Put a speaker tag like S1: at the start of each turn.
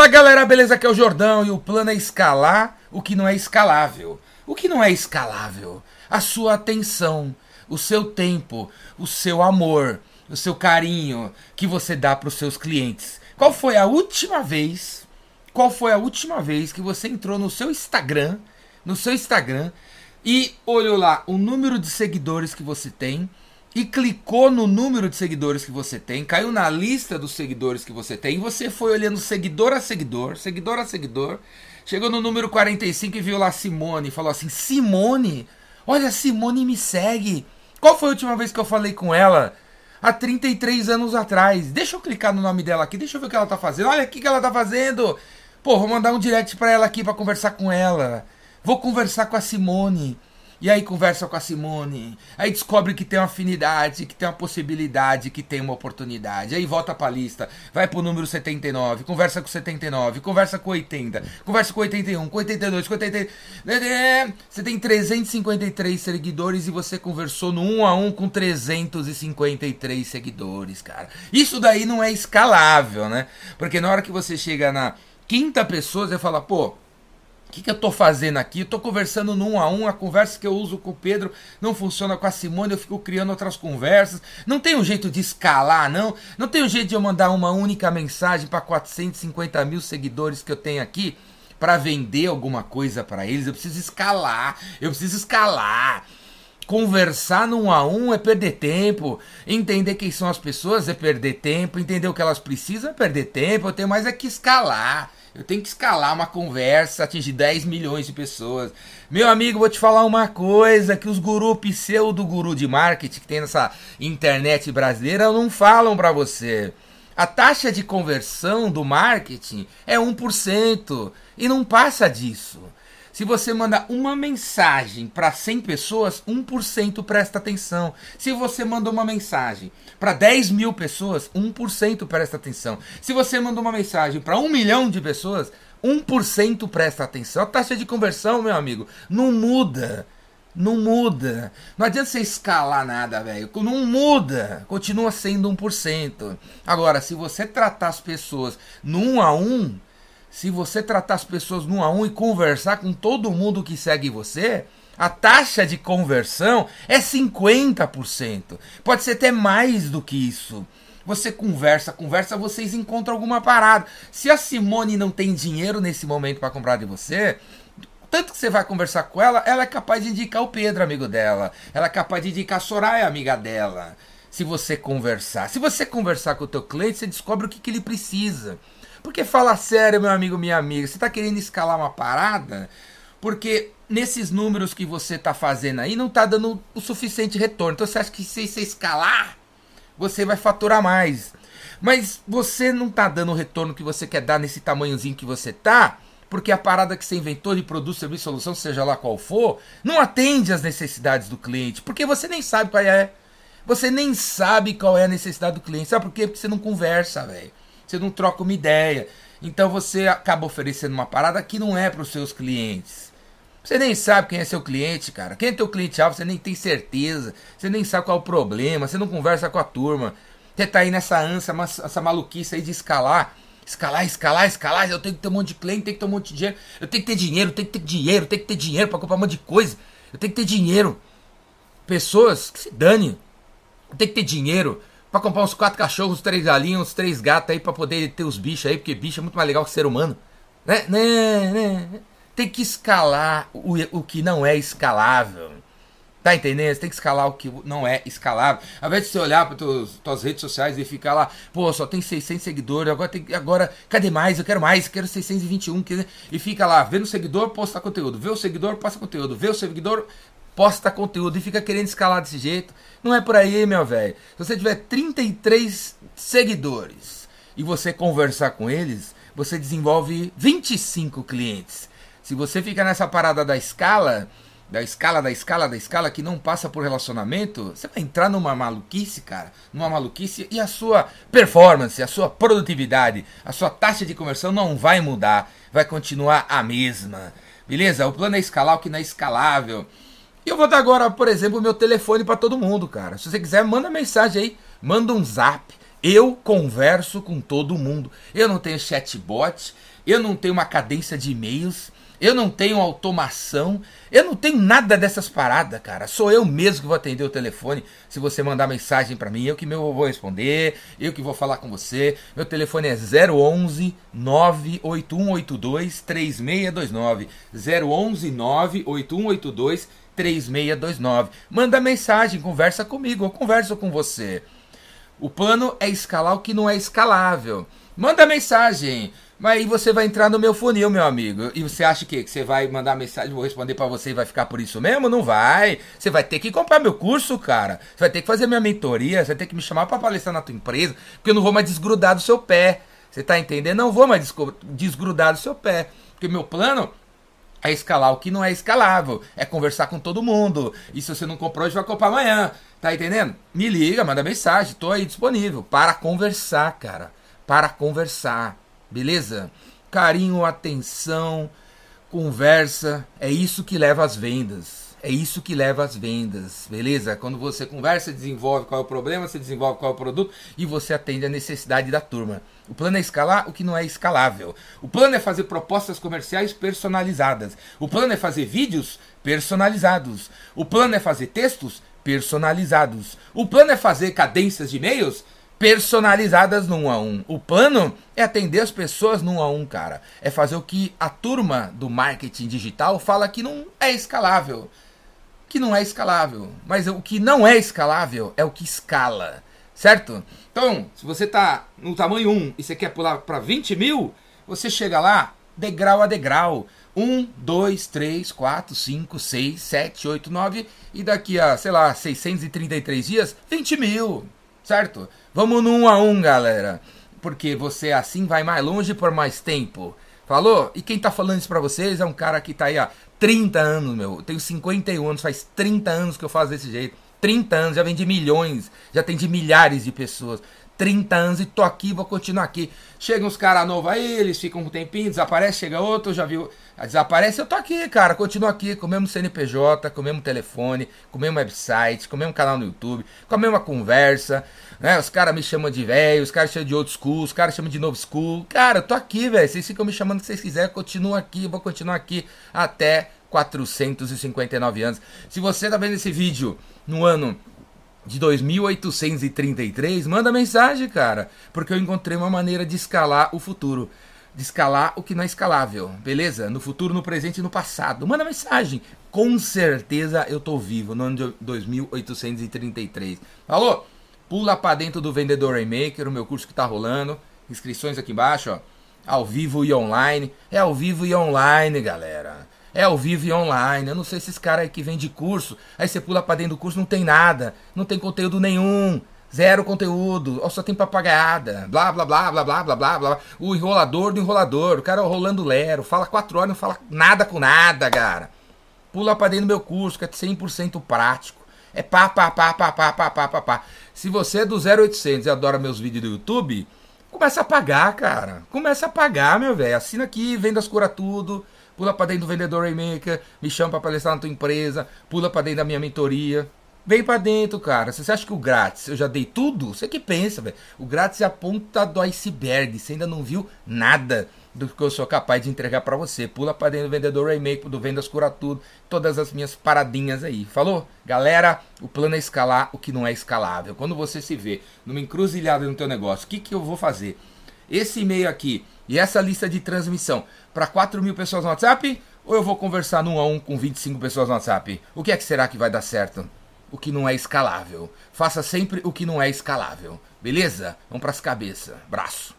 S1: Fala galera, beleza? Aqui é o Jordão e o plano é escalar o que não é escalável. O que não é escalável? A sua atenção, o seu tempo, o seu amor, o seu carinho que você dá para os seus clientes. Qual foi a última vez? Qual foi a última vez que você entrou no seu Instagram, no seu Instagram e olhou lá o número de seguidores que você tem e clicou no número de seguidores que você tem, caiu na lista dos seguidores que você tem, e você foi olhando seguidor a seguidor, seguidor a seguidor, chegou no número 45 e viu lá Simone, e falou assim: Simone, olha, Simone me segue. Qual foi a última vez que eu falei com ela? Há 33 anos atrás. Deixa eu clicar no nome dela aqui, deixa eu ver o que ela tá fazendo. Olha o que ela tá fazendo. Pô, vou mandar um direct pra ela aqui para conversar com ela. Vou conversar com a Simone. E aí conversa com a Simone. Aí descobre que tem uma afinidade, que tem uma possibilidade, que tem uma oportunidade. Aí volta pra lista. Vai pro número 79. Conversa com 79. Conversa com 80. Conversa com 81. Com 82. Com 80. Você tem 353 seguidores e você conversou no 1 a 1 com 353 seguidores, cara. Isso daí não é escalável, né? Porque na hora que você chega na quinta pessoa, você fala, pô o que, que eu estou fazendo aqui? Estou conversando no um a um, a conversa que eu uso com o Pedro não funciona com a Simone, eu fico criando outras conversas. Não tem um jeito de escalar, não. Não tem um jeito de eu mandar uma única mensagem para 450 mil seguidores que eu tenho aqui para vender alguma coisa para eles. Eu preciso escalar, eu preciso escalar. Conversar no um a um é perder tempo. Entender quem são as pessoas é perder tempo. Entender o que elas precisam é perder tempo. Eu tenho mais é que escalar. Eu tenho que escalar uma conversa, atingir 10 milhões de pessoas. Meu amigo, vou te falar uma coisa que os guru pseudo guru de marketing que tem nessa internet brasileira não falam para você. A taxa de conversão do marketing é 1% e não passa disso. Se você manda uma mensagem para 100 pessoas, 1% presta atenção. Se você manda uma mensagem para 10 mil pessoas, 1% presta atenção. Se você manda uma mensagem para 1 milhão de pessoas, 1% presta atenção. A taxa de conversão, meu amigo, não muda. Não muda. Não adianta você escalar nada, velho. Não muda. Continua sendo 1%. Agora, se você tratar as pessoas 1 a 1, se você tratar as pessoas no a um e conversar com todo mundo que segue você, a taxa de conversão é 50%. Pode ser até mais do que isso. Você conversa, conversa, vocês encontram alguma parada. Se a Simone não tem dinheiro nesse momento para comprar de você, tanto que você vai conversar com ela, ela é capaz de indicar o Pedro, amigo dela. Ela é capaz de indicar a Soraya, amiga dela. Se você conversar. Se você conversar com o teu cliente, você descobre o que, que ele precisa. Porque fala sério, meu amigo, minha amiga, você está querendo escalar uma parada? Porque nesses números que você está fazendo aí não está dando o suficiente retorno. Então você acha que se você escalar, você vai faturar mais. Mas você não está dando o retorno que você quer dar nesse tamanhozinho que você tá, porque a parada que você inventou de produto, serviço, solução, seja lá qual for, não atende às necessidades do cliente, porque você nem sabe qual é. Você nem sabe qual é a necessidade do cliente. Sabe por quê? Porque você não conversa, velho você não troca uma ideia. Então você acaba oferecendo uma parada que não é para os seus clientes. Você nem sabe quem é seu cliente, cara. Quem é teu cliente-alvo, você nem tem certeza. Você nem sabe qual é o problema. Você não conversa com a turma. Você tá aí nessa ânsia, essa maluquice aí de escalar. Escalar, escalar, escalar. Eu tenho que ter um monte de cliente, tenho que ter um monte de dinheiro. Eu tenho que ter dinheiro, tenho que ter dinheiro, tenho que ter dinheiro para comprar um monte de coisa. Eu tenho que ter dinheiro. Pessoas que se dane. Eu tenho que ter dinheiro Pra comprar uns quatro cachorros, três galinhos, uns três gatos aí pra poder ter os bichos aí, porque bicho é muito mais legal que ser humano. Né? né? né? Tem que escalar o, o que não é escalável. Tá entendendo? Você tem que escalar o que não é escalável. Ao invés de você olhar para tuas redes sociais e ficar lá, pô, só tem 600 seguidores, agora tem agora cadê mais? Eu quero mais, quero 621, quer, e fica lá, vendo o seguidor, posta conteúdo, vê o seguidor, posta conteúdo, vê o seguidor, posta conteúdo e fica querendo escalar desse jeito. Não é por aí, meu velho. Se você tiver 33 seguidores e você conversar com eles, você desenvolve 25 clientes. Se você fica nessa parada da escala, da escala, da escala, da escala, que não passa por relacionamento, você vai entrar numa maluquice, cara. Numa maluquice e a sua performance, a sua produtividade, a sua taxa de conversão não vai mudar. Vai continuar a mesma. Beleza? O plano é escalar o que não é escalável. E eu vou dar agora, por exemplo, o meu telefone para todo mundo, cara. Se você quiser, manda mensagem aí, manda um zap, Eu converso com todo mundo. Eu não tenho chatbot, eu não tenho uma cadência de e-mails, eu não tenho automação, eu não tenho nada dessas paradas, cara. Sou eu mesmo que vou atender o telefone. Se você mandar mensagem para mim, eu que vou responder, eu que vou falar com você. Meu telefone é 011 98182 3629. 011 98182 3629. Manda mensagem, conversa comigo, eu converso com você. O plano é escalar o que não é escalável. Manda mensagem. Mas aí você vai entrar no meu funil, meu amigo. E você acha que, que você vai mandar mensagem, vou responder para você e vai ficar por isso mesmo? Não vai. Você vai ter que comprar meu curso, cara. Você vai ter que fazer minha mentoria, você vai ter que me chamar para palestrar na tua empresa, porque eu não vou mais desgrudar do seu pé. Você tá entendendo? Não vou mais desgrudar do seu pé. Porque meu plano é escalar o que não é escalável. É conversar com todo mundo. E se você não comprou hoje, vai comprar amanhã. Tá entendendo? Me liga, manda mensagem. Tô aí disponível para conversar, cara. Para conversar. Beleza? Carinho, atenção, conversa, é isso que leva às vendas. É isso que leva às vendas, beleza? Quando você conversa, desenvolve qual é o problema, você desenvolve qual é o produto e você atende a necessidade da turma. O plano é escalar o que não é escalável. O plano é fazer propostas comerciais personalizadas. O plano é fazer vídeos personalizados. O plano é fazer textos personalizados. O plano é fazer cadências de e-mails no 1 a 1. O plano é atender as pessoas no 1 a 1, cara. É fazer o que a turma do marketing digital fala que não é escalável. Que não é escalável. Mas o que não é escalável é o que escala. Certo? Então, se você está no tamanho 1 e você quer pular para 20 mil, você chega lá degrau a degrau. 1, 2, 3, 4, 5, 6, 7, 8, 9 e daqui a, sei lá, 633 dias, 20 mil certo? Vamos no um a um, galera. Porque você assim vai mais longe por mais tempo. Falou? E quem tá falando isso pra vocês é um cara que tá aí há 30 anos, meu. Eu tenho 51 anos, faz 30 anos que eu faço desse jeito. 30 anos, já vendi milhões, já atendi milhares de pessoas. 30 anos e tô aqui, vou continuar aqui. Chegam uns caras novos aí, eles ficam um tempinho, desaparece, chega outro, já viu, desaparece, eu tô aqui, cara, continuo aqui, com o mesmo CNPJ, com o mesmo telefone, com o mesmo website, com o mesmo canal no YouTube, com a mesma conversa, né? Os caras me chamam de velho, os caras chamam de old school, os caras chamam de novo school. Cara, eu tô aqui, velho, vocês ficam me chamando o que vocês quiserem, continuo aqui, vou continuar aqui até 459 anos. Se você tá vendo esse vídeo no ano de 2833, manda mensagem, cara, porque eu encontrei uma maneira de escalar o futuro. De escalar o que não é escalável, beleza? No futuro, no presente e no passado. Manda mensagem. Com certeza eu tô vivo no ano de 2833. Alô? Pula para dentro do Vendedor Remaker, o meu curso que tá rolando. Inscrições aqui embaixo, ó. Ao vivo e online. É ao vivo e online, galera. É ao vivo e online. Eu não sei se esse cara aí que vende curso, aí você pula pra dentro do curso, não tem nada, não tem conteúdo nenhum. Zero conteúdo, ou só tem papagaiada, blá blá blá blá blá blá blá blá. O enrolador do enrolador, o cara rolando lero, fala quatro horas, não fala nada com nada, cara. Pula pra dentro do meu curso, que é 100% prático. É pá, pá, pá, pá, pá, pá, pá, pá, pá. Se você é do 0800 e adora meus vídeos do YouTube, começa a pagar, cara. Começa a pagar, meu velho. Assina aqui, Vendas Cura Tudo pula para dentro do vendedor Raymaker, me chama para palestrar na tua empresa, pula para dentro da minha mentoria. Vem para dentro, cara. Você acha que o grátis eu já dei tudo? Você que pensa, velho. O grátis é a ponta do iceberg. Você ainda não viu nada do que eu sou capaz de entregar para você. Pula para dentro do vendedor Raymaker, do Vendas Cura Tudo, todas as minhas paradinhas aí. Falou? Galera, o plano é escalar o que não é escalável. Quando você se vê numa encruzilhada no teu negócio, o que, que eu vou fazer? Esse e-mail aqui e essa lista de transmissão para 4 mil pessoas no WhatsApp? Ou eu vou conversar num a um com 25 pessoas no WhatsApp? O que é que será que vai dar certo? O que não é escalável. Faça sempre o que não é escalável. Beleza? Vamos para as cabeças. Braço.